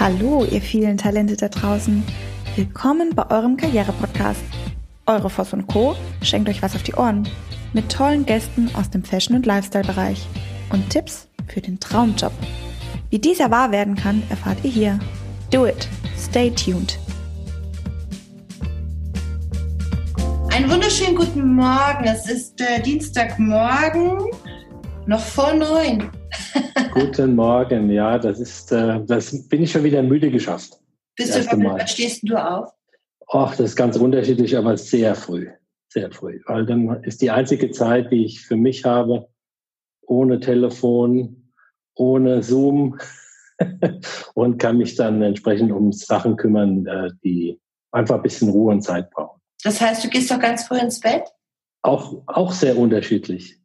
Hallo, ihr vielen Talente da draußen. Willkommen bei eurem Karriere-Podcast. Eure Voss und Co. schenkt euch was auf die Ohren. Mit tollen Gästen aus dem Fashion- und Lifestyle-Bereich. Und Tipps für den Traumjob. Wie dieser wahr werden kann, erfahrt ihr hier. Do it. Stay tuned. Einen wunderschönen guten Morgen. Es ist äh, Dienstagmorgen, noch vor neun. Guten Morgen, ja, das ist, äh, das bin ich schon wieder müde geschafft. Bist du schon, wann stehst du auf? Ach, das ist ganz unterschiedlich, aber sehr früh, sehr früh. Weil dann ist die einzige Zeit, die ich für mich habe, ohne Telefon, ohne Zoom und kann mich dann entsprechend um Sachen kümmern, äh, die einfach ein bisschen Ruhe und Zeit brauchen. Das heißt, du gehst doch ganz früh ins Bett? Auch, auch sehr unterschiedlich.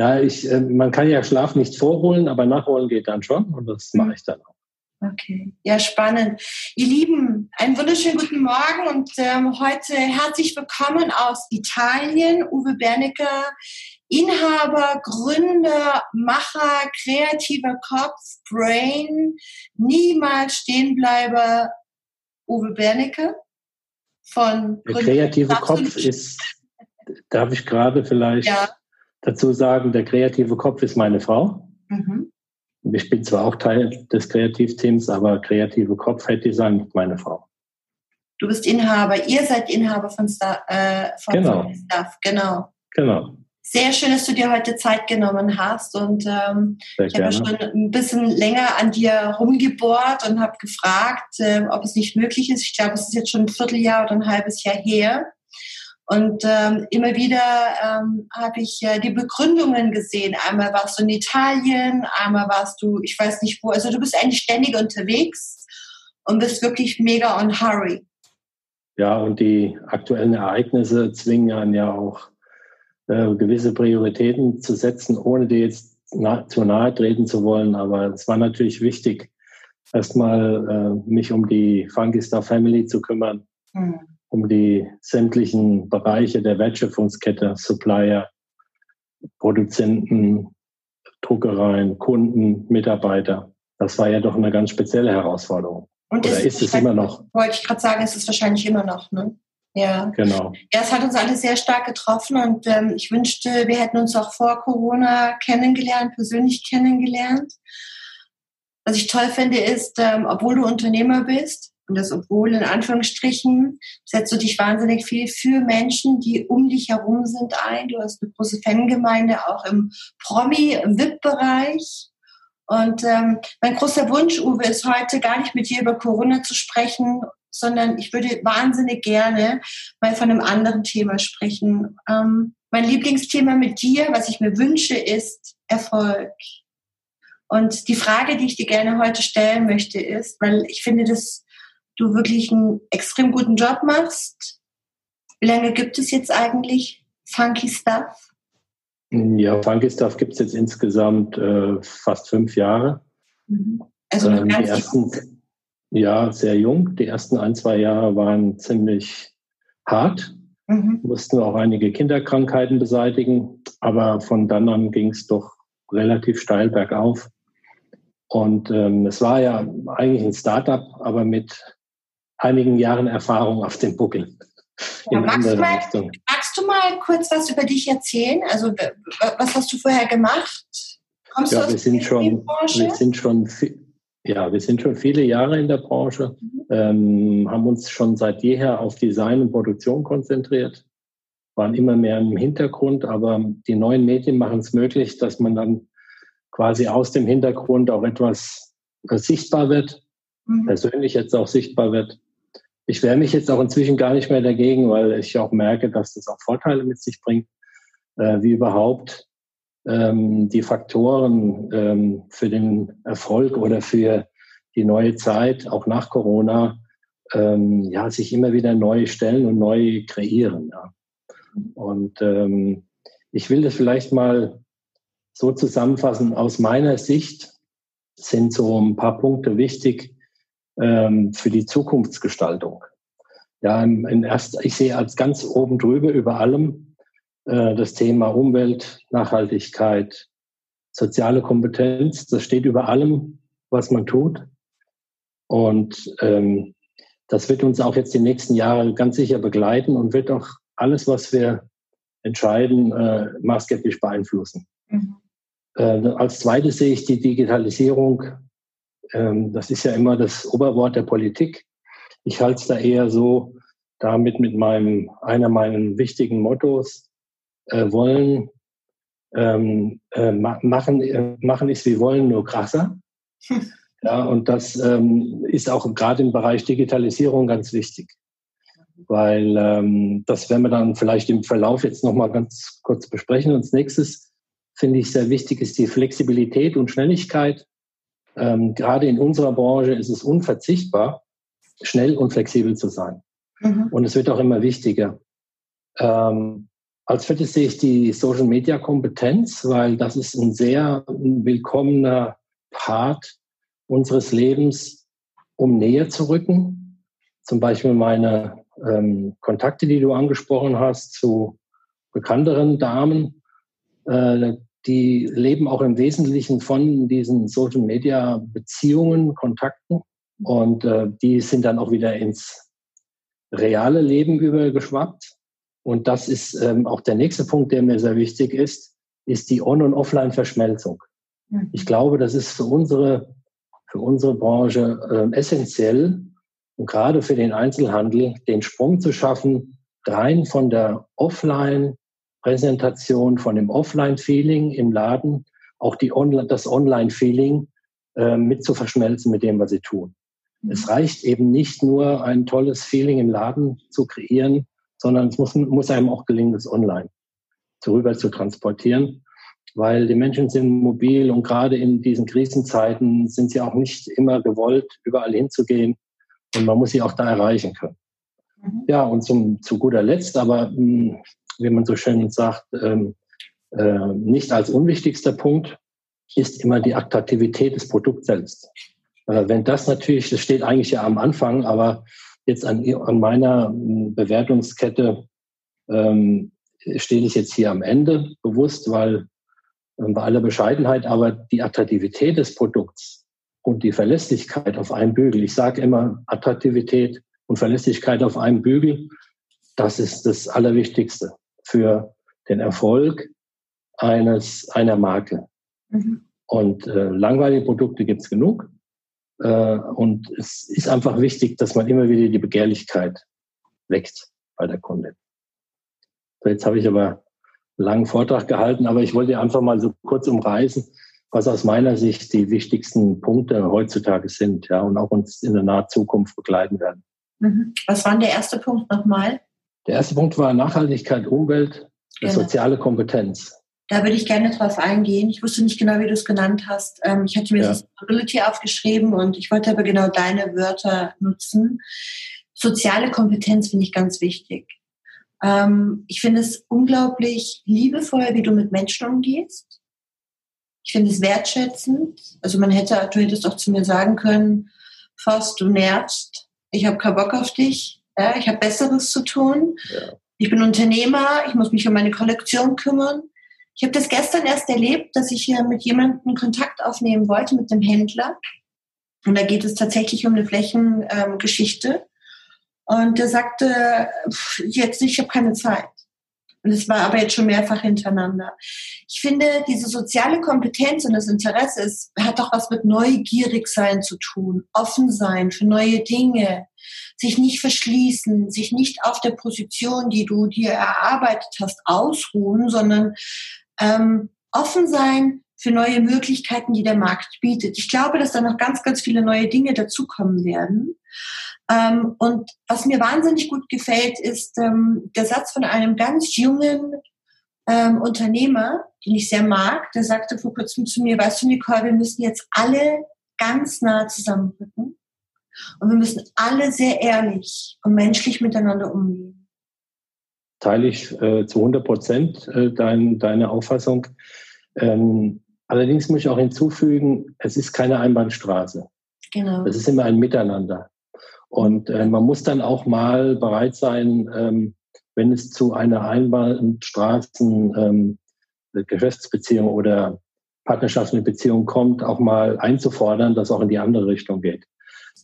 Ja, ich, äh, man kann ja Schlaf nicht vorholen, aber nachholen geht dann schon und das mache ich dann auch. Okay, ja, spannend. Ihr Lieben, einen wunderschönen guten Morgen und ähm, heute herzlich willkommen aus Italien. Uwe Bernecker, Inhaber, Gründer, Macher, kreativer Kopf, Brain, niemals Stehenbleiber, Uwe Bernecker von Der kreative Kopf ist, darf ich gerade vielleicht ja dazu sagen, der kreative Kopf ist meine Frau. Mhm. Ich bin zwar auch Teil des Kreativteams, aber kreative Kopf Head Design ist meine Frau. Du bist Inhaber, ihr seid Inhaber von, Star, äh, von genau. Stuff, genau. Genau. Sehr schön, dass du dir heute Zeit genommen hast und ähm, ich habe schon ein bisschen länger an dir rumgebohrt und habe gefragt, äh, ob es nicht möglich ist. Ich glaube, es ist jetzt schon ein Vierteljahr oder ein halbes Jahr her, und ähm, immer wieder ähm, habe ich äh, die Begründungen gesehen. Einmal warst du in Italien, einmal warst du, ich weiß nicht wo. Also du bist eigentlich ständig unterwegs und bist wirklich mega on hurry. Ja, und die aktuellen Ereignisse zwingen einen ja auch äh, gewisse Prioritäten zu setzen, ohne dir jetzt na zu nahe treten zu wollen. Aber es war natürlich wichtig, erstmal äh, mich um die Funky Star Family zu kümmern. Mhm um die sämtlichen Bereiche der Wertschöpfungskette, Supplier, Produzenten, Druckereien, Kunden, Mitarbeiter. Das war ja doch eine ganz spezielle Herausforderung. Und Oder ist es immer noch? Wollte ich gerade sagen, ist es wahrscheinlich immer noch, ne? Ja. Genau. Ja, es hat uns alle sehr stark getroffen und ähm, ich wünschte, wir hätten uns auch vor Corona kennengelernt, persönlich kennengelernt. Was ich toll finde, ist, ähm, obwohl du Unternehmer bist, und das obwohl in Anführungsstrichen setzt du dich wahnsinnig viel für Menschen, die um dich herum sind ein. Du hast eine große Fangemeinde auch im Promi, im VIP-Bereich. Und ähm, mein großer Wunsch, Uwe, ist heute gar nicht mit dir über Corona zu sprechen, sondern ich würde wahnsinnig gerne mal von einem anderen Thema sprechen. Ähm, mein Lieblingsthema mit dir, was ich mir wünsche, ist Erfolg. Und die Frage, die ich dir gerne heute stellen möchte, ist, weil ich finde, das du wirklich einen extrem guten Job machst. Wie lange gibt es jetzt eigentlich Funky Stuff? Ja, Funky Stuff gibt es jetzt insgesamt äh, fast fünf Jahre. Mhm. Also ähm, die ersten, ja, sehr jung. Die ersten ein, zwei Jahre waren ziemlich hart. Mhm. Mussten auch einige Kinderkrankheiten beseitigen, aber von dann an ging es doch relativ steil bergauf. Und ähm, es war ja eigentlich ein Startup, aber mit einigen Jahren Erfahrung auf dem Buckel. Ja, magst, du mal, magst, du mal, kurz was über dich erzählen? Also was hast du vorher gemacht? Kommst ja, wir sind schon, wir sind schon, ja, wir sind schon viele Jahre in der Branche, mhm. ähm, haben uns schon seit jeher auf Design und Produktion konzentriert, waren immer mehr im Hintergrund, aber die neuen Medien machen es möglich, dass man dann quasi aus dem Hintergrund auch etwas sichtbar wird, mhm. persönlich jetzt auch sichtbar wird ich wehre mich jetzt auch inzwischen gar nicht mehr dagegen, weil ich auch merke, dass das auch Vorteile mit sich bringt, äh, wie überhaupt ähm, die Faktoren ähm, für den Erfolg oder für die neue Zeit, auch nach Corona, ähm, ja, sich immer wieder neu stellen und neu kreieren. Ja. Und ähm, ich will das vielleicht mal so zusammenfassen. Aus meiner Sicht sind so ein paar Punkte wichtig, ähm, für die Zukunftsgestaltung. Ja, in erst, ich sehe als ganz oben drüber über allem äh, das Thema Umwelt, Nachhaltigkeit, soziale Kompetenz. Das steht über allem, was man tut. Und ähm, das wird uns auch jetzt die nächsten Jahre ganz sicher begleiten und wird auch alles, was wir entscheiden, äh, maßgeblich beeinflussen. Mhm. Äh, als zweites sehe ich die Digitalisierung. Ähm, das ist ja immer das Oberwort der Politik. Ich halte es da eher so, damit mit meinem, einer meiner wichtigen Mottos, äh, wollen, ähm, äh, machen, äh, machen ist wie wollen, nur krasser. Ja, und das ähm, ist auch gerade im Bereich Digitalisierung ganz wichtig, weil ähm, das werden wir dann vielleicht im Verlauf jetzt nochmal ganz kurz besprechen. Und als nächstes finde ich sehr wichtig ist die Flexibilität und Schnelligkeit. Ähm, gerade in unserer Branche ist es unverzichtbar, schnell und flexibel zu sein. Mhm. Und es wird auch immer wichtiger. Ähm, als viertes sehe ich die Social Media Kompetenz, weil das ist ein sehr willkommener Part unseres Lebens, um näher zu rücken. Zum Beispiel meine ähm, Kontakte, die du angesprochen hast, zu bekannteren Damen, äh, die leben auch im Wesentlichen von diesen Social Media Beziehungen, Kontakten. Und äh, die sind dann auch wieder ins reale Leben übergeschwappt. Und das ist ähm, auch der nächste Punkt, der mir sehr wichtig ist, ist die On- und Offline-Verschmelzung. Mhm. Ich glaube, das ist für unsere, für unsere Branche äh, essentiell und gerade für den Einzelhandel, den Sprung zu schaffen, rein von der Offline-Präsentation, von dem Offline-Feeling im Laden, auch die On das Online-Feeling äh, mit zu verschmelzen mit dem, was sie tun. Mhm. Es reicht eben nicht nur ein tolles Feeling im Laden zu kreieren, sondern es muss, muss einem auch gelingen, das online rüber zu transportieren, weil die Menschen sind mobil und gerade in diesen Krisenzeiten sind sie auch nicht immer gewollt, überall hinzugehen und man muss sie auch da erreichen können. Mhm. Ja, und zum, zu guter Letzt, aber hm, wie man so schön sagt, ähm, äh, nicht als unwichtigster Punkt, ist immer die Attraktivität des Produkts selbst. Äh, wenn das natürlich, das steht eigentlich ja am Anfang, aber jetzt an, an meiner hm, Bewertungskette ähm, stehe ich jetzt hier am Ende bewusst, weil äh, bei aller Bescheidenheit, aber die Attraktivität des Produkts und die Verlässlichkeit auf einem Bügel, ich sage immer Attraktivität und Verlässlichkeit auf einem Bügel, das ist das Allerwichtigste für den Erfolg eines, einer Marke. Mhm. Und äh, langweilige Produkte gibt es genug. Äh, und es ist einfach wichtig, dass man immer wieder die Begehrlichkeit weckt bei der Kundin. So, jetzt habe ich aber einen langen Vortrag gehalten, aber ich wollte einfach mal so kurz umreißen, was aus meiner Sicht die wichtigsten Punkte heutzutage sind, ja, und auch uns in der nahen Zukunft begleiten werden. Mhm. Was war der erste Punkt nochmal? Der erste Punkt war Nachhaltigkeit, Umwelt, genau. soziale Kompetenz. Da würde ich gerne drauf eingehen. Ich wusste nicht genau, wie du es genannt hast. Ähm, ich hatte mir ja. Sustainability aufgeschrieben und ich wollte aber genau deine Wörter nutzen. Soziale Kompetenz finde ich ganz wichtig. Ähm, ich finde es unglaublich liebevoll, wie du mit Menschen umgehst. Ich finde es wertschätzend. Also man hätte, du hättest auch zu mir sagen können, Faust, du nervst. Ich habe keinen Bock auf dich. Ja, ich habe Besseres zu tun. Ja. Ich bin Unternehmer. Ich muss mich um meine Kollektion kümmern. Ich habe das gestern erst erlebt, dass ich hier mit jemandem Kontakt aufnehmen wollte, mit dem Händler. Und da geht es tatsächlich um eine Flächengeschichte. Ähm, und der sagte, jetzt nicht, ich habe keine Zeit. Und es war aber jetzt schon mehrfach hintereinander. Ich finde, diese soziale Kompetenz und das Interesse ist, hat doch was mit neugierig sein zu tun, offen sein für neue Dinge, sich nicht verschließen, sich nicht auf der Position, die du dir erarbeitet hast, ausruhen, sondern ähm, offen sein für neue Möglichkeiten, die der Markt bietet. Ich glaube, dass da noch ganz, ganz viele neue Dinge dazukommen werden. Ähm, und was mir wahnsinnig gut gefällt, ist ähm, der Satz von einem ganz jungen ähm, Unternehmer, den ich sehr mag, der sagte vor kurzem zu mir, weißt du, Nicole, wir müssen jetzt alle ganz nah zusammenrücken und wir müssen alle sehr ehrlich und menschlich miteinander umgehen teile ich äh, zu 100 Prozent äh, dein, deine Auffassung. Ähm, allerdings muss ich auch hinzufügen, es ist keine Einbahnstraße. Genau. Es ist immer ein Miteinander. Und äh, man muss dann auch mal bereit sein, ähm, wenn es zu einer Einbahnstraßen ähm, Geschäftsbeziehung oder partnerschaftliche Beziehung kommt, auch mal einzufordern, dass auch in die andere Richtung geht.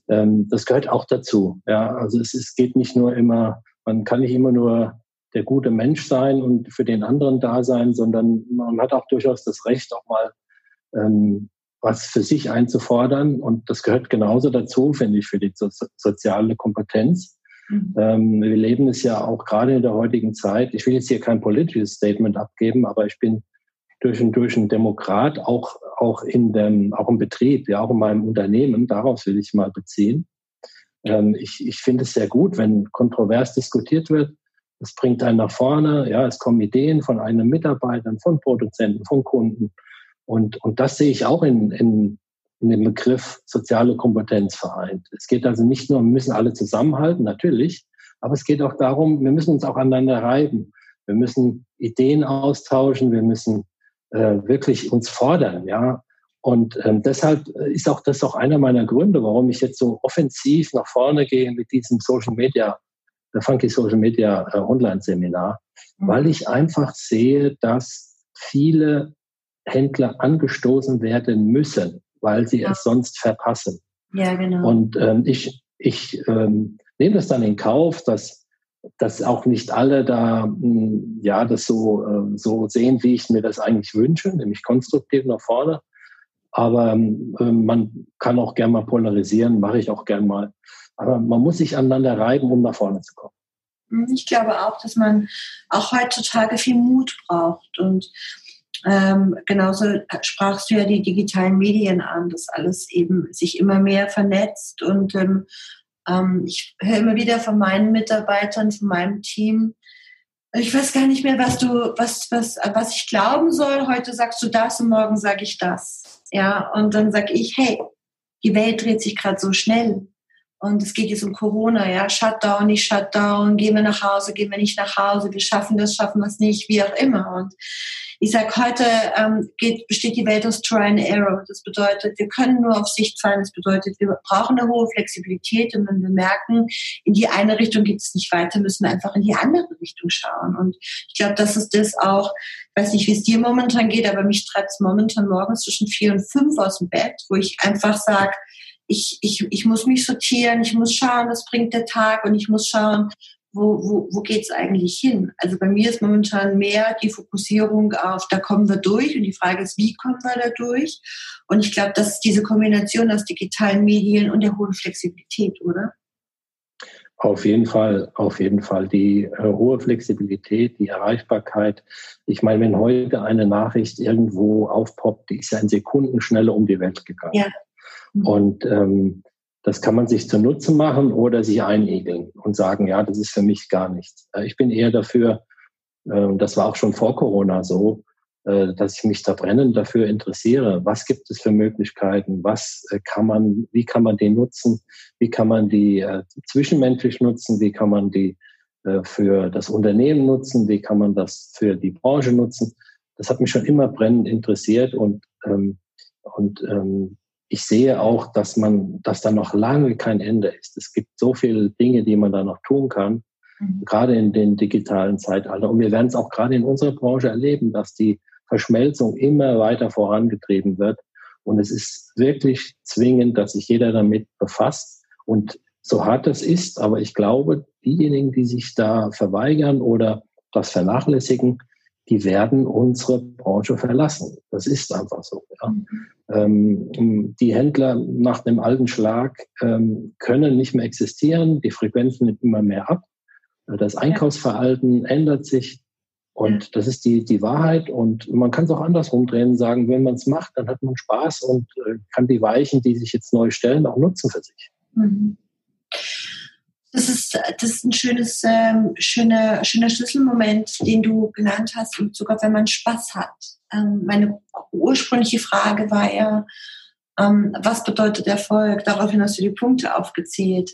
ähm, das gehört auch dazu. Ja, also es, es geht nicht nur immer, man kann nicht immer nur der gute Mensch sein und für den anderen da sein, sondern man hat auch durchaus das Recht, auch mal ähm, was für sich einzufordern. Und das gehört genauso dazu, finde ich, für die so soziale Kompetenz. Mhm. Ähm, wir leben es ja auch gerade in der heutigen Zeit. Ich will jetzt hier kein politisches Statement abgeben, aber ich bin durch und durch ein Demokrat, auch, auch, in dem, auch im Betrieb, ja auch in meinem Unternehmen. Darauf will ich mal beziehen. Ähm, ich ich finde es sehr gut, wenn kontrovers diskutiert wird. Es bringt einen nach vorne. Ja, es kommen Ideen von einem Mitarbeitern, von Produzenten, von Kunden. Und, und das sehe ich auch in, in, in dem Begriff soziale Kompetenz vereint. Es geht also nicht nur, wir müssen alle zusammenhalten, natürlich, aber es geht auch darum, wir müssen uns auch aneinander reiben. Wir müssen Ideen austauschen, wir müssen äh, wirklich uns fordern, ja. Und ähm, deshalb ist auch das auch einer meiner Gründe, warum ich jetzt so offensiv nach vorne gehe mit diesem Social Media, Funky Social Media äh, Online-Seminar, mhm. weil ich einfach sehe, dass viele Händler angestoßen werden müssen, weil sie ja. es sonst verpassen. Ja, genau. Und ähm, ich, ich ähm, nehme das dann in Kauf, dass, dass auch nicht alle da hm, ja das so, äh, so sehen, wie ich mir das eigentlich wünsche, nämlich konstruktiv nach vorne. Aber ähm, man kann auch gern mal polarisieren, mache ich auch gern mal. Aber man muss sich aneinander reiben, um nach vorne zu kommen. Hm, ich glaube auch, dass man auch heutzutage viel Mut braucht und ähm, genauso sprachst du ja die digitalen Medien an, dass alles eben sich immer mehr vernetzt und ähm, ähm, ich höre immer wieder von meinen Mitarbeitern, von meinem Team, ich weiß gar nicht mehr, was du, was, was, was ich glauben soll. Heute sagst du das und morgen sage ich das. Ja, und dann sage ich, hey, die Welt dreht sich gerade so schnell. Und es geht jetzt um Corona, ja, Shutdown, nicht Shutdown, gehen wir nach Hause, gehen wir nicht nach Hause, wir schaffen das, schaffen wir es nicht, wie auch immer. Und ich sage, heute ähm, geht, besteht die Welt aus Try and Error. Das bedeutet, wir können nur auf Sicht fahren. Das bedeutet, wir brauchen eine hohe Flexibilität. Und wenn wir merken, in die eine Richtung geht es nicht weiter, müssen wir einfach in die andere Richtung schauen. Und ich glaube, das ist das auch, ich weiß nicht, wie es dir momentan geht, aber mich treibt es momentan morgens zwischen vier und fünf aus dem Bett, wo ich einfach sage, ich, ich, ich muss mich sortieren, ich muss schauen, was bringt der Tag und ich muss schauen, wo, wo, wo geht es eigentlich hin? Also bei mir ist momentan mehr die Fokussierung auf, da kommen wir durch und die Frage ist, wie kommen wir da durch? Und ich glaube, das ist diese Kombination aus digitalen Medien und der hohen Flexibilität, oder? Auf jeden Fall, auf jeden Fall. Die äh, hohe Flexibilität, die Erreichbarkeit. Ich meine, wenn heute eine Nachricht irgendwo aufpoppt, die ist ja in Sekundenschnelle um die Welt gegangen. Ja. Mhm. Und ähm, das kann man sich zunutze machen oder sich einigeln und sagen, ja, das ist für mich gar nichts. Äh, ich bin eher dafür, äh, das war auch schon vor Corona so, äh, dass ich mich da brennend dafür interessiere. Was gibt es für Möglichkeiten? Was kann man, wie kann man die nutzen? Wie kann man die zwischenmenschlich nutzen? Wie kann man die für das Unternehmen nutzen? Wie kann man das für die Branche nutzen? Das hat mich schon immer brennend interessiert und, ähm, und ähm, ich sehe auch, dass man, dass da noch lange kein Ende ist. Es gibt so viele Dinge, die man da noch tun kann, mhm. gerade in den digitalen Zeitalter. Und wir werden es auch gerade in unserer Branche erleben, dass die Verschmelzung immer weiter vorangetrieben wird. Und es ist wirklich zwingend, dass sich jeder damit befasst. Und so hart das ist, aber ich glaube, diejenigen, die sich da verweigern oder das vernachlässigen, die werden unsere Branche verlassen. Das ist einfach so. Ja. Ähm, die Händler nach dem alten Schlag ähm, können nicht mehr existieren. Die Frequenzen nehmen immer mehr ab. Das Einkaufsverhalten ändert sich. Und das ist die, die Wahrheit. Und man kann es auch andersrum drehen und sagen, wenn man es macht, dann hat man Spaß und äh, kann die Weichen, die sich jetzt neu stellen, auch nutzen für sich. Mhm. Das ist, das ist ein schönes, ähm, schöner, schöner Schlüsselmoment, den du genannt hast, und sogar wenn man Spaß hat. Ähm, meine ursprüngliche Frage war ja, ähm, was bedeutet Erfolg? Daraufhin hast du die Punkte aufgezählt.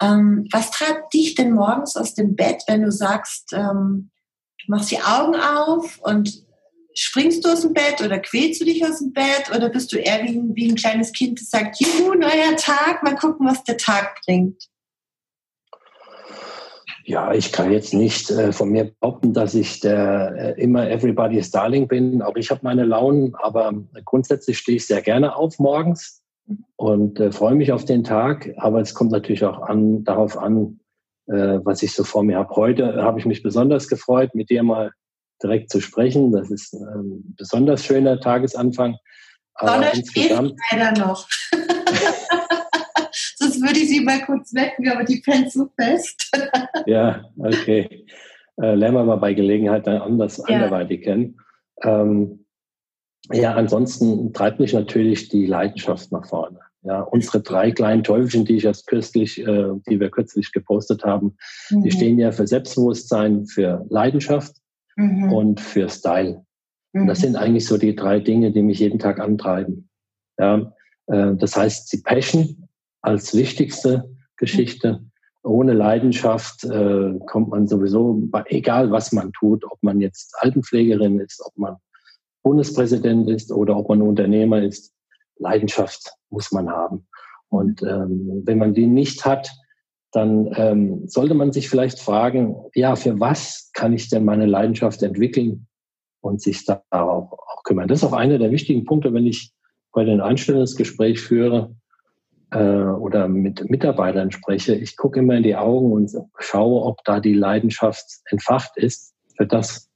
Ähm, was treibt dich denn morgens aus dem Bett, wenn du sagst, ähm, du machst die Augen auf und springst du aus dem Bett oder quälst du dich aus dem Bett oder bist du eher wie ein, wie ein kleines Kind, das sagt, juhu, neuer Tag, mal gucken, was der Tag bringt? Ja, ich kann jetzt nicht äh, von mir behaupten, dass ich der äh, immer Everybody's Darling bin. Auch ich habe meine Launen, aber grundsätzlich stehe ich sehr gerne auf morgens. und äh, freue mich auf den Tag. Aber es kommt natürlich auch an, darauf an, äh, was ich so vor mir habe. Heute habe ich mich besonders gefreut, mit dir mal direkt zu sprechen. Das ist ein besonders schöner Tagesanfang. Sonne steht leider noch. Würde ich sie mal kurz wecken, aber die fällt so fest. ja, okay. Äh, lernen wir mal bei Gelegenheit dann anders ja. anderweitig kennen. Ähm, ja, ansonsten treibt mich natürlich die Leidenschaft nach vorne. Ja, unsere drei kleinen Teufelchen, die ich erst kürzlich, äh, die wir kürzlich gepostet haben, mhm. die stehen ja für Selbstbewusstsein, für Leidenschaft mhm. und für Style. Mhm. Und das mhm. sind eigentlich so die drei Dinge, die mich jeden Tag antreiben. Ja, äh, das heißt, die Passion als wichtigste Geschichte. Ohne Leidenschaft äh, kommt man sowieso, egal was man tut, ob man jetzt Altenpflegerin ist, ob man Bundespräsident ist oder ob man Unternehmer ist, Leidenschaft muss man haben. Und ähm, wenn man die nicht hat, dann ähm, sollte man sich vielleicht fragen, ja, für was kann ich denn meine Leidenschaft entwickeln und sich darauf auch kümmern. Das ist auch einer der wichtigen Punkte, wenn ich bei den Einstellungsgespräch führe äh, oder mit Mitarbeitern spreche. Ich gucke immer in die Augen und schaue, ob da die Leidenschaft entfacht ist für das,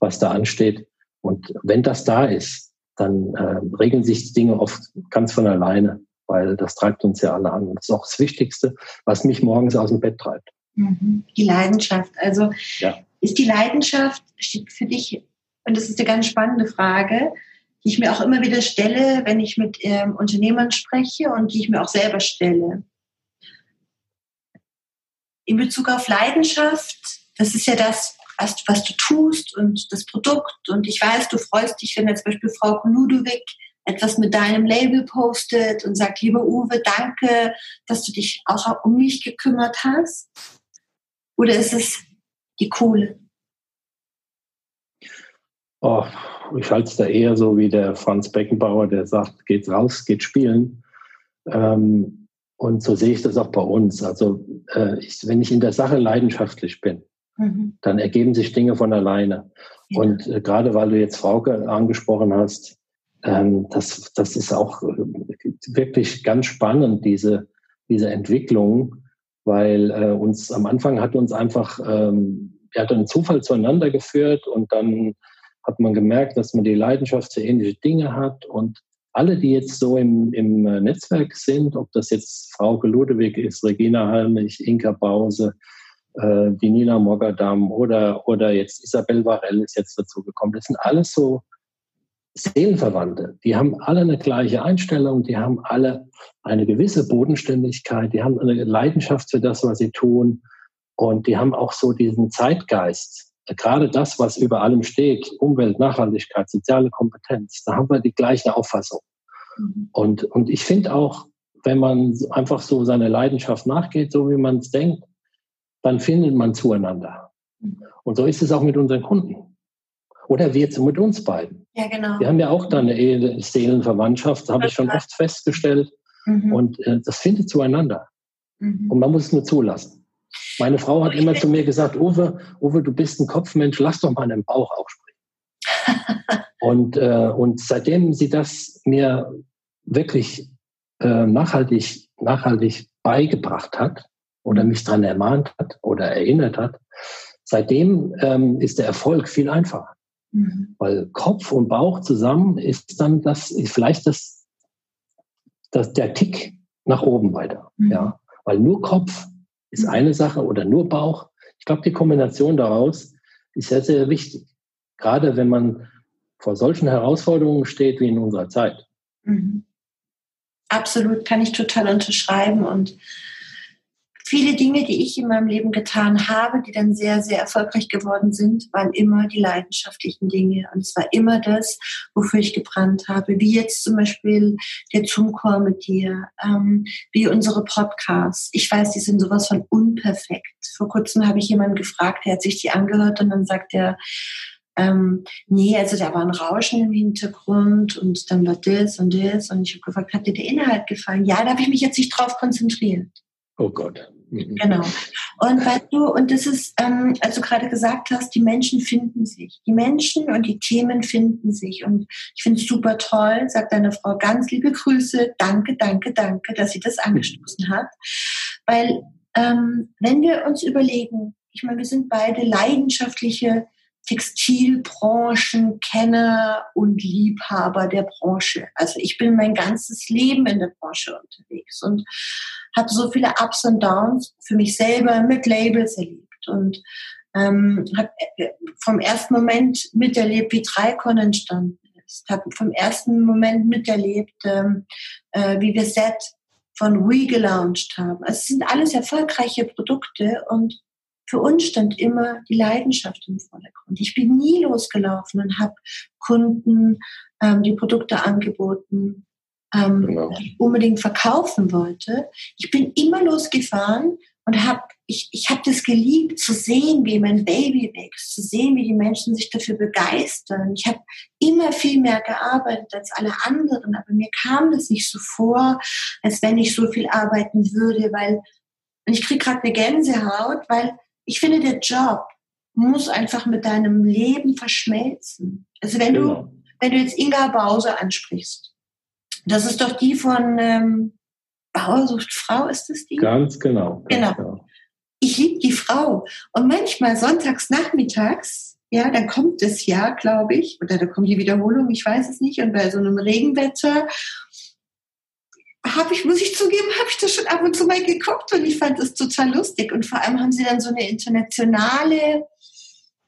was da ansteht. Und wenn das da ist, dann äh, regeln sich die Dinge oft ganz von alleine, weil das treibt uns ja alle an. Und das ist auch das Wichtigste, was mich morgens aus dem Bett treibt. Mhm. Die Leidenschaft. Also ja. ist die Leidenschaft, steht für dich, und das ist eine ganz spannende Frage, die ich mir auch immer wieder stelle, wenn ich mit ähm, Unternehmern spreche und die ich mir auch selber stelle. In Bezug auf Leidenschaft, das ist ja das, was, was du tust und das Produkt. Und ich weiß, du freust dich, wenn jetzt zum Beispiel Frau Ludowig etwas mit deinem Label postet und sagt, lieber Uwe, danke, dass du dich auch um mich gekümmert hast. Oder ist es die Kohle? Oh, ich halte es da eher so wie der Franz Beckenbauer, der sagt, geht raus, geht spielen. Ähm, und so sehe ich das auch bei uns. Also äh, ich, wenn ich in der Sache leidenschaftlich bin, Mhm. Dann ergeben sich Dinge von alleine. Ja. Und äh, gerade weil du jetzt Frauke angesprochen hast, ähm, das, das ist auch äh, wirklich ganz spannend, diese, diese Entwicklung, weil äh, uns am Anfang hat uns einfach, ähm, er hat einen Zufall zueinander geführt und dann hat man gemerkt, dass man die Leidenschaft für ähnliche Dinge hat und alle, die jetzt so im, im äh, Netzwerk sind, ob das jetzt Frau Ludewig ist, Regina Halmich, Inka Bause, äh, die Nina Mogadam oder, oder jetzt Isabel Varell ist jetzt dazu gekommen. Das sind alles so Seelenverwandte. Die haben alle eine gleiche Einstellung, die haben alle eine gewisse Bodenständigkeit, die haben eine Leidenschaft für das, was sie tun und die haben auch so diesen Zeitgeist. Gerade das, was über allem steht, Umwelt, Nachhaltigkeit, soziale Kompetenz, da haben wir die gleiche Auffassung. Mhm. Und, und ich finde auch, wenn man einfach so seine Leidenschaft nachgeht, so wie man es denkt, dann findet man zueinander. Und so ist es auch mit unseren Kunden. Oder wir jetzt mit uns beiden. Ja, genau. Wir haben ja auch da eine Seelenverwandtschaft, das habe ich schon oft festgestellt. Mhm. Und äh, das findet zueinander. Mhm. Und man muss es nur zulassen. Meine Frau hat immer zu mir gesagt, Uwe, Uwe, du bist ein Kopfmensch, lass doch mal den Bauch auch sprechen. und, äh, und seitdem sie das mir wirklich äh, nachhaltig, nachhaltig beigebracht hat, oder mich daran ermahnt hat oder erinnert hat, seitdem ähm, ist der Erfolg viel einfacher. Mhm. Weil Kopf und Bauch zusammen ist dann das, vielleicht das, das der Tick nach oben weiter. Mhm. Ja? Weil nur Kopf ist eine Sache oder nur Bauch. Ich glaube, die Kombination daraus ist sehr, sehr wichtig. Gerade wenn man vor solchen Herausforderungen steht wie in unserer Zeit. Mhm. Absolut, kann ich total unterschreiben. Und viele Dinge, die ich in meinem Leben getan habe, die dann sehr, sehr erfolgreich geworden sind, waren immer die leidenschaftlichen Dinge. Und es war immer das, wofür ich gebrannt habe. Wie jetzt zum Beispiel der Zoom-Call mit dir, ähm, wie unsere Podcasts. Ich weiß, die sind sowas von unperfekt. Vor kurzem habe ich jemanden gefragt, der hat sich die angehört und dann sagt er, ähm, nee, also da war ein Rauschen im Hintergrund und dann war das und das. Und ich habe gefragt, hat dir der Inhalt gefallen? Ja, da habe ich mich jetzt nicht drauf konzentriert. Oh Gott. Mhm. Genau. Und weil du, und das ist, ähm, als du gerade gesagt hast, die Menschen finden sich. Die Menschen und die Themen finden sich. Und ich finde es super toll, sagt deine Frau ganz liebe Grüße, danke, danke, danke, dass sie das angestoßen hat. Weil ähm, wenn wir uns überlegen, ich meine, wir sind beide leidenschaftliche Textilbranchenkenner und Liebhaber der Branche. Also ich bin mein ganzes Leben in der Branche unterwegs und habe so viele Ups und Downs für mich selber mit Labels erlebt und ähm, habe äh, vom ersten Moment miterlebt, wie Dreikon entstanden ist. Habe vom ersten Moment miterlebt, ähm, äh, wie wir Set von We gelauncht haben. Also es sind alles erfolgreiche Produkte und für uns stand immer die Leidenschaft im Vordergrund. Ich bin nie losgelaufen und habe Kunden ähm, die Produkte angeboten, ähm, genau. die ich unbedingt verkaufen wollte. Ich bin immer losgefahren und habe ich, ich habe das geliebt zu sehen, wie mein Baby wächst, zu sehen, wie die Menschen sich dafür begeistern. Ich habe immer viel mehr gearbeitet als alle anderen, aber mir kam das nicht so vor, als wenn ich so viel arbeiten würde, weil und ich kriege gerade eine Gänsehaut, weil ich finde, der Job muss einfach mit deinem Leben verschmelzen. Also wenn genau. du, wenn du jetzt Inga Bause ansprichst, das ist doch die von ähm, Bauer sucht Frau, ist das die? Ganz genau. Ganz genau. genau. Ich liebe die Frau. Und manchmal sonntags nachmittags, ja, dann kommt es ja, glaube ich, oder da kommt die Wiederholung, ich weiß es nicht, und bei so einem Regenwetter habe ich, muss ich zugeben, habe ich das schon ab und zu mal geguckt und ich fand das total lustig. Und vor allem haben sie dann so eine internationale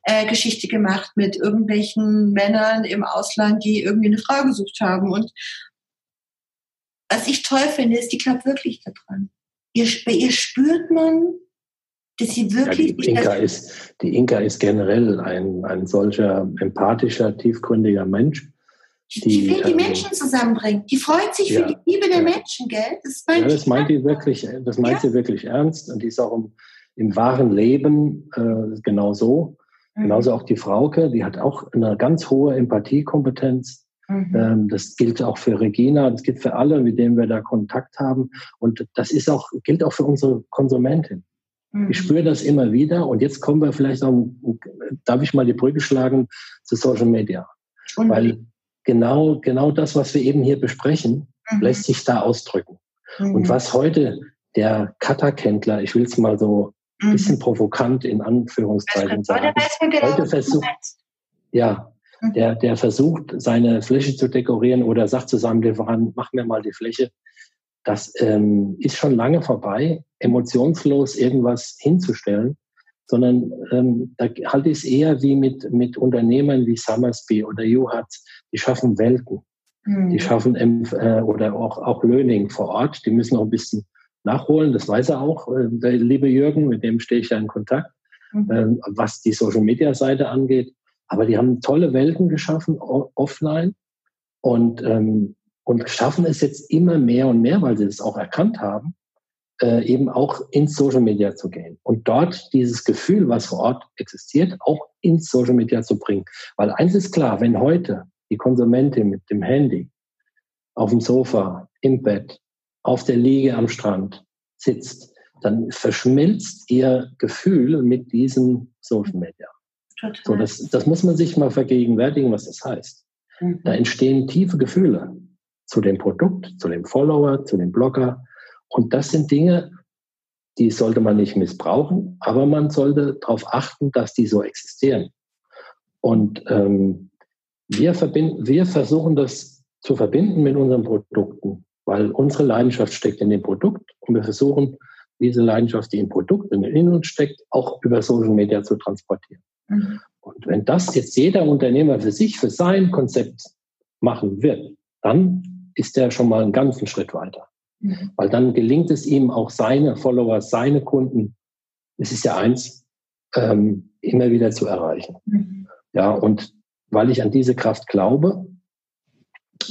äh, Geschichte gemacht mit irgendwelchen Männern im Ausland, die irgendwie eine Frau gesucht haben. Und was ich toll finde, ist, die glaubt wirklich daran. Ihr, bei ihr spürt man, dass sie wirklich. Ja, die, Inka ist, die Inka ist generell ein, ein solcher empathischer, tiefgründiger Mensch die, die will die Menschen zusammenbringen. Die freut sich ja, für die Liebe der Menschen, gell? Das meint, ja, das meint die wirklich, das meint sie wirklich ernst und die ist auch im, im wahren Leben äh, genau so. Mhm. Genauso auch die Frauke, die hat auch eine ganz hohe Empathiekompetenz. Mhm. Ähm, das gilt auch für Regina, das gilt für alle, mit denen wir da Kontakt haben. Und das ist auch, gilt auch für unsere Konsumentin. Mhm. Ich spüre das immer wieder. Und jetzt kommen wir vielleicht auch, darf ich mal die Brücke schlagen zu Social Media. Und Weil genau, genau das, was wir eben hier besprechen, mhm. lässt sich da ausdrücken. Mhm. Und was heute der Katakändler, ich will es mal so ein mhm. bisschen provokant in Anführungszeichen sagen, heute versucht, ja, mhm. der, der versucht, seine Fläche zu dekorieren oder sagt zu seinem Lieferanten, mach mir mal die Fläche. Das ähm, ist schon lange vorbei, emotionslos irgendwas hinzustellen, sondern ähm, da halte ich es eher wie mit, mit Unternehmern wie Summersby oder Juhatz, die schaffen Welten. Mhm. Die schaffen äh, oder auch, auch Learning vor Ort. Die müssen auch ein bisschen nachholen. Das weiß er auch, äh, der liebe Jürgen, mit dem stehe ich ja in Kontakt, mhm. äh, was die Social Media Seite angeht. Aber die haben tolle Welten geschaffen, offline. Und, ähm, und schaffen es jetzt immer mehr und mehr, weil sie es auch erkannt haben, äh, eben auch ins Social Media zu gehen und dort dieses Gefühl, was vor Ort existiert, auch ins Social Media zu bringen. Weil eins ist klar, wenn heute die Konsumentin mit dem Handy auf dem Sofa, im Bett, auf der Liege am Strand sitzt, dann verschmilzt ihr Gefühl mit diesem Social Media. Total. So, das, das muss man sich mal vergegenwärtigen, was das heißt. Mhm. Da entstehen tiefe Gefühle zu dem Produkt, zu dem Follower, zu dem Blogger. Und das sind Dinge, die sollte man nicht missbrauchen, aber man sollte darauf achten, dass die so existieren. Und ähm, wir, verbinden, wir versuchen das zu verbinden mit unseren Produkten, weil unsere Leidenschaft steckt in dem Produkt und wir versuchen, diese Leidenschaft, die im Produkt und in uns steckt, auch über Social Media zu transportieren. Mhm. Und wenn das jetzt jeder Unternehmer für sich, für sein Konzept machen wird, dann ist er schon mal einen ganzen Schritt weiter. Mhm. Weil dann gelingt es ihm auch seine Follower, seine Kunden, es ist ja eins, ähm, immer wieder zu erreichen. Mhm. Ja, und weil ich an diese Kraft glaube,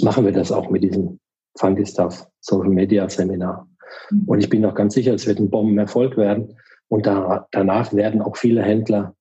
machen wir das auch mit diesem Funky Stuff Social Media Seminar. Mhm. Und ich bin auch ganz sicher, es wird ein Bombenerfolg werden. Und da, danach werden auch viele Händler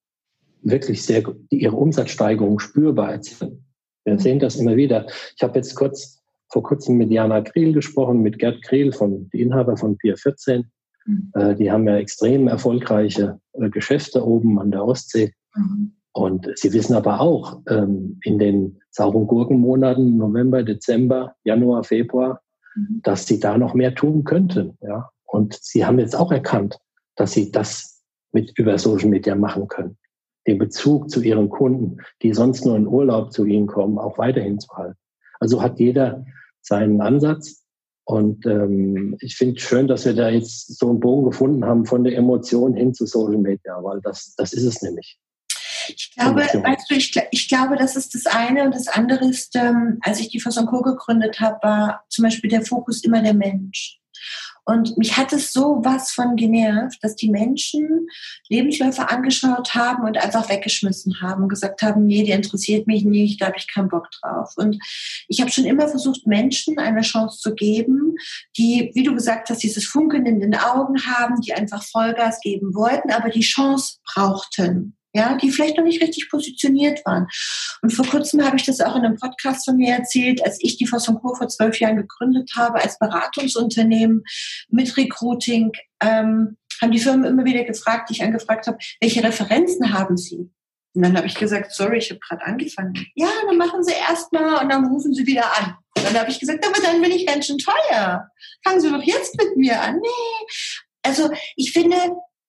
wirklich sehr ihre Umsatzsteigerung spürbar erzielen. Wir mhm. sehen das immer wieder. Ich habe jetzt kurz vor kurzem mit Jana Kriel gesprochen, mit Gerd Kriel, von, die Inhaber von Pier 14. Mhm. Äh, die haben ja extrem erfolgreiche äh, Geschäfte oben an der Ostsee. Mhm. Und sie wissen aber auch, ähm, in den sauren Gurkenmonaten, November, Dezember, Januar, Februar, mhm. dass sie da noch mehr tun könnten. Ja? Und sie haben jetzt auch erkannt, dass sie das mit über Social Media machen können. Den Bezug zu ihren Kunden, die sonst nur in Urlaub zu ihnen kommen, auch weiterhin zu halten. Also hat jeder seinen Ansatz. Und ähm, ich finde es schön, dass wir da jetzt so einen Bogen gefunden haben von der Emotion hin zu Social Media, weil das, das ist es nämlich. Ich glaube, weißt du, ich, ich, glaube, das ist das eine. Und das andere ist, ähm, als ich die Fasson Co. gegründet habe, war zum Beispiel der Fokus immer der Mensch. Und mich hat es so was von genervt, dass die Menschen Lebensläufe angeschaut haben und einfach weggeschmissen haben und gesagt haben, nee, die interessiert mich nicht, da habe ich keinen Bock drauf. Und ich habe schon immer versucht, Menschen eine Chance zu geben, die, wie du gesagt hast, dieses Funkeln in den Augen haben, die einfach Vollgas geben wollten, aber die Chance brauchten ja, die vielleicht noch nicht richtig positioniert waren. Und vor kurzem habe ich das auch in einem Podcast von mir erzählt, als ich die Co. vor zwölf Jahren gegründet habe als Beratungsunternehmen mit Recruiting, ähm, haben die Firmen immer wieder gefragt, die ich angefragt habe, welche Referenzen haben sie? Und dann habe ich gesagt, sorry, ich habe gerade angefangen. Ja, dann machen Sie erstmal und dann rufen Sie wieder an. Und dann habe ich gesagt, aber dann bin ich ganz schön teuer. Fangen Sie doch jetzt mit mir an. Nee. Also ich finde,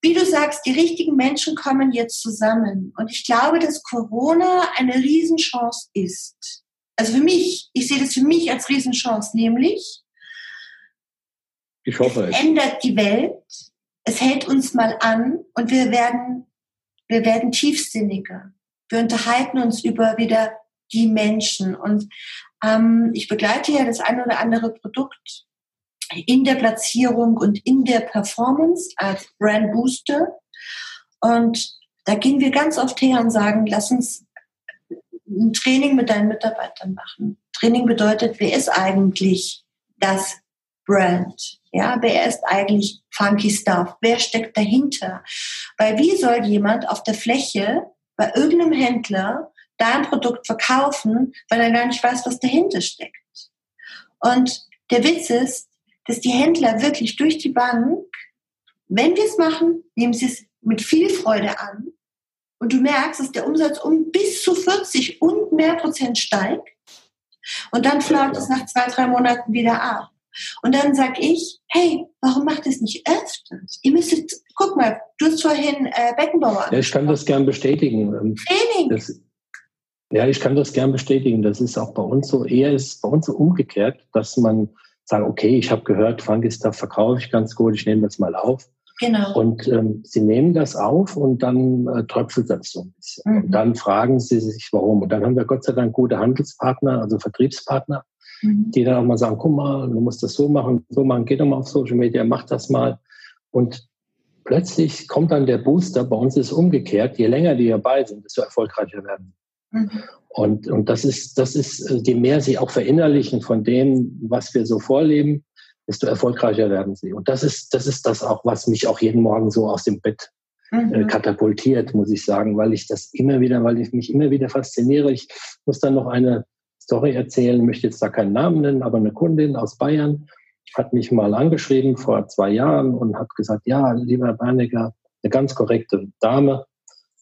wie du sagst, die richtigen Menschen kommen jetzt zusammen. Und ich glaube, dass Corona eine Riesenchance ist. Also für mich, ich sehe das für mich als Riesenchance, nämlich ich hoffe, es ändert die Welt, es hält uns mal an und wir werden, wir werden tiefsinniger. Wir unterhalten uns über wieder die Menschen. Und ähm, ich begleite ja das eine oder andere Produkt in der Platzierung und in der Performance als Brand Booster. Und da gehen wir ganz oft her und sagen, lass uns ein Training mit deinen Mitarbeitern machen. Training bedeutet, wer ist eigentlich das Brand? Ja, wer ist eigentlich Funky Stuff? Wer steckt dahinter? Weil wie soll jemand auf der Fläche bei irgendeinem Händler dein Produkt verkaufen, weil er gar nicht weiß, was dahinter steckt? Und der Witz ist, dass die Händler wirklich durch die Bank, wenn wir es machen, nehmen sie es mit viel Freude an. Und du merkst, dass der Umsatz um bis zu 40 und mehr Prozent steigt. Und dann flaut es nach zwei, drei Monaten wieder ab. Und dann sag ich, hey, warum macht es nicht öfters? Ihr müsstet, guck mal, du hast vorhin äh, Beckenbauer. Ja, ich kann das gern bestätigen. Ähm, Training. Das, ja, ich kann das gern bestätigen. Das ist auch bei uns so, eher ist bei uns so umgekehrt, dass man sagen, okay, ich habe gehört, Funky-Stuff verkaufe ich ganz gut, ich nehme das mal auf. Genau. Und ähm, sie nehmen das auf und dann äh, tröpfelt das so ein bisschen. Mhm. Und dann fragen sie sich, warum. Und dann haben wir Gott sei Dank gute Handelspartner, also Vertriebspartner, mhm. die dann auch mal sagen, guck mal, du musst das so machen, so machen, geh doch mal auf Social Media, mach das mal. Und plötzlich kommt dann der Booster, bei uns ist es umgekehrt, je länger die dabei sind, desto erfolgreicher werden. Mhm. Und, und das ist, das ist, äh, je mehr sie auch verinnerlichen von dem, was wir so vorleben, desto erfolgreicher werden sie. Und das ist, das ist das auch, was mich auch jeden Morgen so aus dem Bett äh, mhm. katapultiert, muss ich sagen, weil ich das immer wieder, weil ich mich immer wieder fasziniere. Ich muss dann noch eine Story erzählen, möchte jetzt da keinen Namen nennen, aber eine Kundin aus Bayern hat mich mal angeschrieben vor zwei Jahren und hat gesagt, ja, lieber Bernecker, eine ganz korrekte Dame,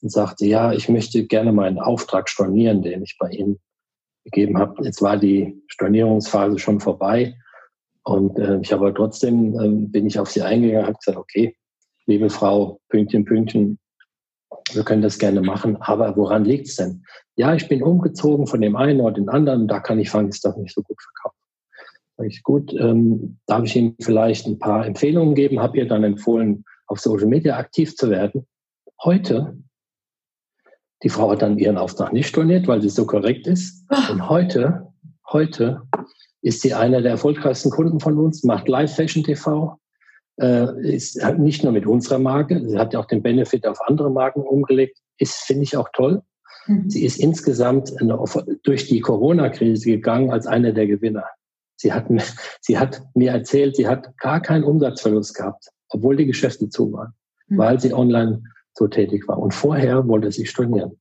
und sagte, ja, ich möchte gerne meinen Auftrag stornieren, den ich bei Ihnen gegeben habe. Jetzt war die Stornierungsphase schon vorbei und äh, ich habe trotzdem, äh, bin ich auf sie eingegangen, habe gesagt, okay, liebe Frau, Pünktchen, Pünktchen, wir können das gerne machen, aber woran liegt es denn? Ja, ich bin umgezogen von dem einen oder den anderen, da kann ich Fangstoff nicht so gut verkaufen. Sag ich, gut, ähm, darf ich Ihnen vielleicht ein paar Empfehlungen geben? Habe ihr dann empfohlen, auf Social Media aktiv zu werden. Heute die Frau hat dann ihren Auftrag nicht storniert, weil sie so korrekt ist. Ah. Und heute, heute ist sie einer der erfolgreichsten Kunden von uns, macht Live Fashion TV, äh, ist hat nicht nur mit unserer Marke, sie hat ja auch den Benefit auf andere Marken umgelegt, ist, finde ich, auch toll. Mhm. Sie ist insgesamt durch die Corona-Krise gegangen als einer der Gewinner. Sie hat, sie hat mir erzählt, sie hat gar keinen Umsatzverlust gehabt, obwohl die Geschäfte zu waren, mhm. weil sie online so tätig war. Und vorher wollte sie stornieren.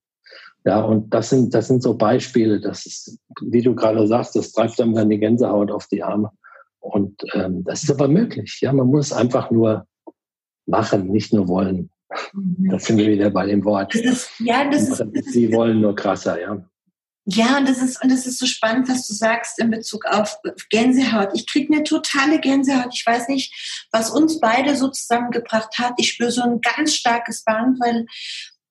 Ja, und das sind, das sind so Beispiele, das ist, wie du gerade sagst, das treibt einem dann die Gänsehaut auf die Arme. Und ähm, das ist aber möglich. Ja, man muss einfach nur machen, nicht nur wollen. Mhm. Das sind wir wieder bei dem Wort. Das ist, ja, das ist, Sie wollen nur krasser, ja. Ja, und das ist, und das ist so spannend, was du sagst in Bezug auf Gänsehaut. Ich kriege eine totale Gänsehaut. Ich weiß nicht, was uns beide so zusammengebracht hat. Ich spüre so ein ganz starkes Band, weil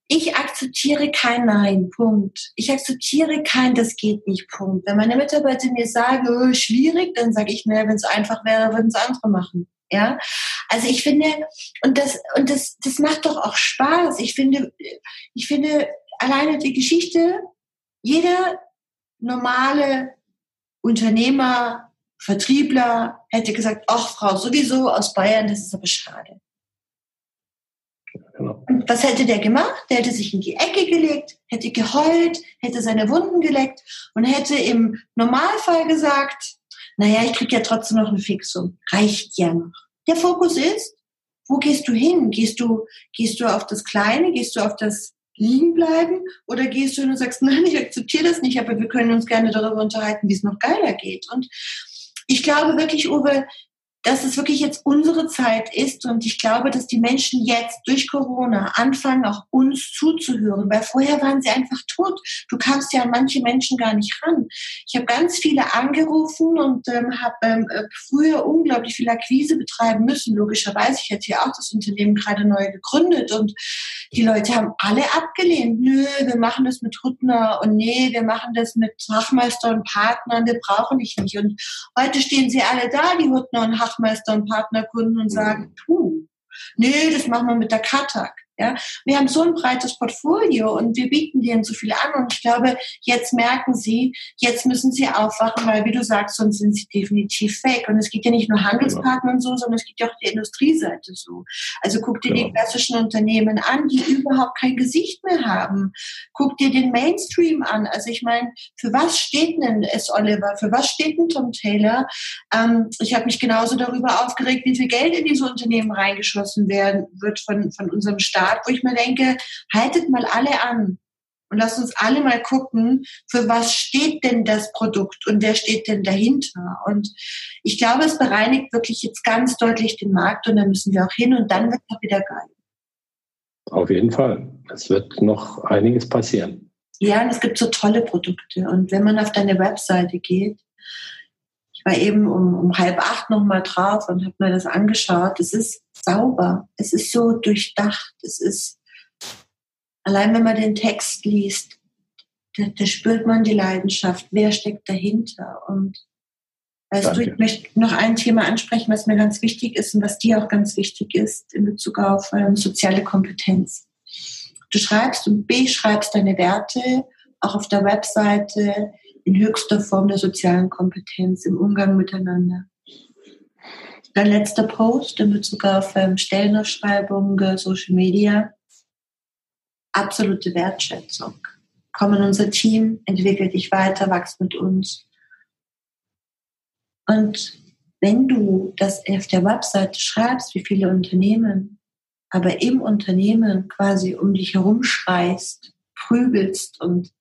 ich akzeptiere kein Nein, Punkt. Ich akzeptiere kein, das geht nicht, Punkt. Wenn meine Mitarbeiter mir sagen, oh, schwierig, dann sage ich mir, wenn es einfach wäre, würden es andere machen. Ja, also ich finde, und das, und das, das macht doch auch Spaß. Ich finde, ich finde, alleine die Geschichte jeder normale Unternehmer, Vertriebler hätte gesagt, ach Frau, sowieso aus Bayern, das ist aber schade. Genau. Und was hätte der gemacht? Der hätte sich in die Ecke gelegt, hätte geheult, hätte seine Wunden geleckt und hätte im Normalfall gesagt, naja, ich kriege ja trotzdem noch ein Fixum. Reicht ja noch. Der Fokus ist, wo gehst du hin? Gehst du, gehst du auf das Kleine? Gehst du auf das liegen bleiben? Oder gehst du hin und sagst, nein, ich akzeptiere das nicht, aber wir können uns gerne darüber unterhalten, wie es noch geiler geht? Und ich glaube wirklich, Uwe, dass es wirklich jetzt unsere Zeit ist und ich glaube, dass die Menschen jetzt durch Corona anfangen, auch uns zuzuhören, weil vorher waren sie einfach tot. Du kamst ja an manche Menschen gar nicht ran. Ich habe ganz viele angerufen und ähm, habe ähm, äh, früher unglaublich viel Akquise betreiben müssen, logischerweise. Ich hätte ja auch das Unternehmen gerade neu gegründet und die Leute haben alle abgelehnt. Nö, wir machen das mit Huttner und nee, wir machen das mit Hachmeister und Partnern, wir brauchen dich nicht. Und heute stehen sie alle da, die Huttner und Hachmeister Wachmeister und Partnerkunden und sagen, puh, nee, das machen wir mit der Katak. Ja, wir haben so ein breites Portfolio und wir bieten denen so viel an und ich glaube, jetzt merken sie, jetzt müssen sie aufwachen, weil wie du sagst, sonst sind sie definitiv fake. Und es geht ja nicht nur Handelspartner und so, sondern es geht ja auch die Industrieseite so. Also guck dir die klassischen Unternehmen an, die überhaupt kein Gesicht mehr haben. Guck dir den Mainstream an. Also ich meine, für was steht denn S. Oliver? Für was steht denn Tom Taylor? Ähm, ich habe mich genauso darüber aufgeregt, wie viel Geld in diese Unternehmen reingeschossen werden wird von, von unserem Staat Start, wo ich mir denke, haltet mal alle an und lasst uns alle mal gucken, für was steht denn das Produkt und wer steht denn dahinter. Und ich glaube, es bereinigt wirklich jetzt ganz deutlich den Markt und da müssen wir auch hin und dann wird es wieder geil. Auf jeden Fall. Es wird noch einiges passieren. Ja, und es gibt so tolle Produkte. Und wenn man auf deine Webseite geht, ich war eben um, um halb acht nochmal drauf und habe mir das angeschaut. Es ist sauber, es ist so durchdacht, es ist, allein wenn man den Text liest, da, da spürt man die Leidenschaft, wer steckt dahinter? Und Weißt du, ich möchte noch ein Thema ansprechen, was mir ganz wichtig ist und was dir auch ganz wichtig ist in Bezug auf ähm, soziale Kompetenz. Du schreibst und beschreibst deine Werte auch auf der Webseite in höchster Form der sozialen Kompetenz im Umgang miteinander. Dein letzter Post in Bezug auf ähm, Stellenausschreibung, Social Media. Absolute Wertschätzung. Komm in unser Team, entwickel dich weiter, wachs mit uns. Und wenn du das auf der Webseite schreibst, wie viele Unternehmen, aber im Unternehmen quasi um dich herum schreist, prügelst und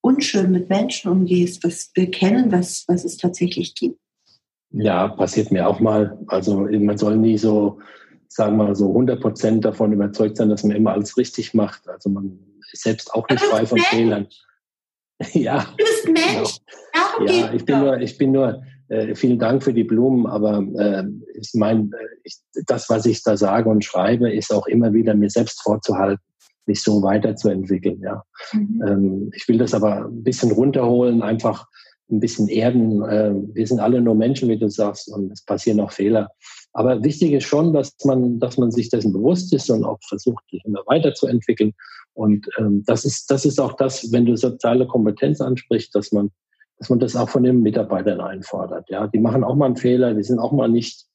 unschön mit Menschen umgehst, was wir kennen, was, was es tatsächlich gibt, ja, passiert mir auch mal. Also man soll nie so, sagen wir mal, so 100 Prozent davon überzeugt sein, dass man immer alles richtig macht. Also man ist selbst auch nicht frei von Fehlern. ja. Du bist Mensch. Genau. Ja, ich bin nur, ich bin nur, äh, vielen Dank für die Blumen, aber äh, ich meine, das, was ich da sage und schreibe, ist auch immer wieder mir selbst vorzuhalten, mich so weiterzuentwickeln. Ja. Mhm. Ähm, ich will das aber ein bisschen runterholen, einfach ein bisschen erden. Äh, wir sind alle nur Menschen, wie du sagst, und es passieren auch Fehler. Aber wichtig ist schon, dass man, dass man sich dessen bewusst ist und auch versucht, sich immer weiterzuentwickeln. Und ähm, das ist, das ist auch das, wenn du soziale Kompetenz ansprichst, dass man, dass man das auch von den Mitarbeitern einfordert. Ja, die machen auch mal einen Fehler, die sind auch mal nicht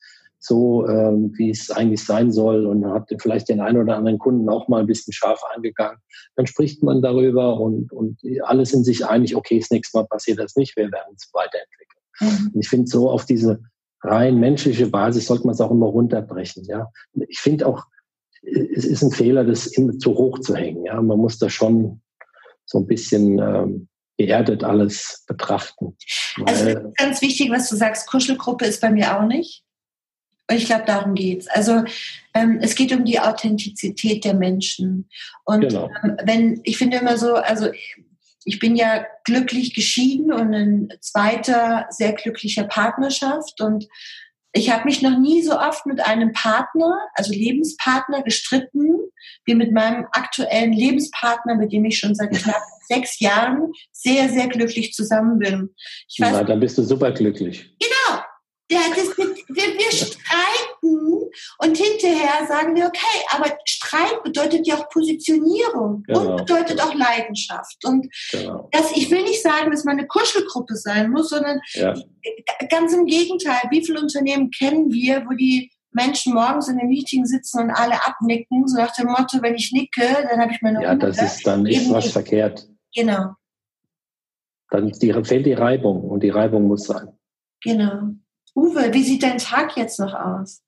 so, ähm, wie es eigentlich sein soll und hat vielleicht den einen oder anderen Kunden auch mal ein bisschen scharf angegangen. Dann spricht man darüber und, und alle sind sich einig, okay, das nächste Mal passiert das nicht, wir werden es weiterentwickeln. Mhm. Und ich finde, so auf diese rein menschliche Basis sollte man es auch immer runterbrechen. Ja, Ich finde auch, es ist ein Fehler, das immer zu hoch zu hängen. Ja, Man muss da schon so ein bisschen ähm, geerdet alles betrachten. Also ganz wichtig, was du sagst, Kuschelgruppe ist bei mir auch nicht. Und ich glaube, darum geht's. Also ähm, es geht um die Authentizität der Menschen. Und genau. ähm, wenn, ich finde immer so, also ich bin ja glücklich geschieden und ein zweiter sehr glücklicher Partnerschaft. Und ich habe mich noch nie so oft mit einem Partner, also Lebenspartner, gestritten, wie mit meinem aktuellen Lebenspartner, mit dem ich schon seit knapp sechs Jahren sehr, sehr glücklich zusammen bin. Ich weiß, Na, dann bist du super glücklich. Genau. Ja, das, wir, wir streiten und hinterher sagen wir, okay, aber Streit bedeutet ja auch Positionierung genau. und bedeutet auch Leidenschaft. Und genau. das, ich will nicht sagen, dass man eine Kuschelgruppe sein muss, sondern ja. ganz im Gegenteil. Wie viele Unternehmen kennen wir, wo die Menschen morgens in einem Meeting sitzen und alle abnicken, so nach dem Motto, wenn ich nicke, dann habe ich meine Ja, Runde. das ist, dann ist was nicht. verkehrt. Genau. Dann die, fehlt die Reibung und die Reibung muss sein. Genau. Uwe, wie sieht dein Tag jetzt noch aus?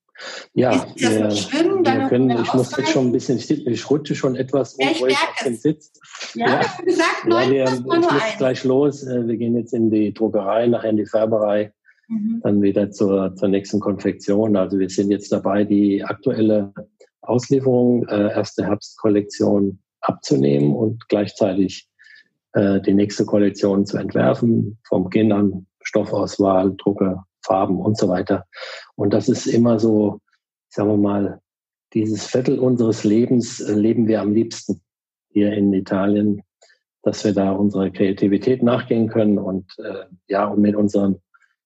Ja, wir, schwimmen, wir können, ich muss jetzt schon ein bisschen, ich rutsche schon etwas ja, unruhig auf den Sitz. Ja, ja. gesagt, ja, wir, ich muss gleich los. Äh, wir gehen jetzt in die Druckerei, nachher in die Färberei, mhm. dann wieder zur, zur nächsten Konfektion. Also wir sind jetzt dabei, die aktuelle Auslieferung, äh, erste Herbstkollektion abzunehmen und gleichzeitig äh, die nächste Kollektion zu entwerfen, vom Beginn an Stoffauswahl, Drucke, Farben und so weiter. Und das ist immer so, sagen wir mal, dieses Viertel unseres Lebens äh, leben wir am liebsten hier in Italien, dass wir da unserer Kreativität nachgehen können und äh, ja, und mit unseren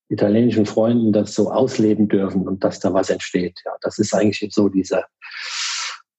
italienischen Freunden das so ausleben dürfen und dass da was entsteht. Ja, das ist eigentlich so dieser,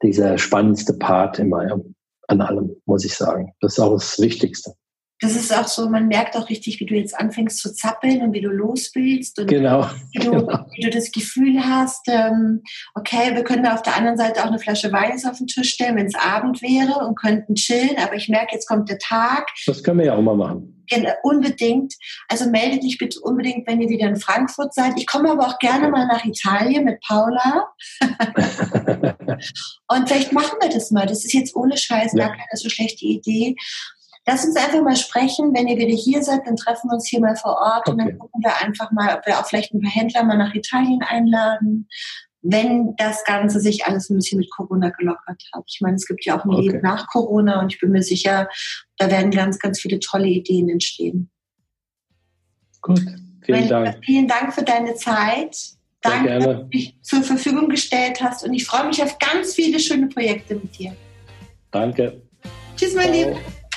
dieser spannendste Part immer an allem, muss ich sagen. Das ist auch das Wichtigste das ist auch so, man merkt auch richtig, wie du jetzt anfängst zu zappeln und wie du losspielst und genau, wie, du, genau. wie, du, das Gefühl hast, ähm, okay, wir können da auf der anderen Seite auch eine Flasche Wein auf den Tisch stellen, wenn es Abend wäre und könnten chillen, aber ich merke, jetzt kommt der Tag. Das können wir ja auch mal machen. Unbedingt. Also melde dich bitte unbedingt, wenn ihr wieder in Frankfurt seid. Ich komme aber auch gerne mal nach Italien mit Paula. und vielleicht machen wir das mal. Das ist jetzt ohne Scheiß ja. gar keine so schlechte Idee. Lass uns einfach mal sprechen. Wenn ihr wieder hier seid, dann treffen wir uns hier mal vor Ort okay. und dann gucken wir einfach mal, ob wir auch vielleicht ein paar Händler mal nach Italien einladen, wenn das Ganze sich alles ein bisschen mit Corona gelockert hat. Ich meine, es gibt ja auch ein okay. Leben nach Corona und ich bin mir sicher, da werden ganz, ganz viele tolle Ideen entstehen. Gut, vielen Dank. Vielen Dank für deine Zeit. Danke, dass du dich zur Verfügung gestellt hast und ich freue mich auf ganz viele schöne Projekte mit dir. Danke. Tschüss, mein Lieber.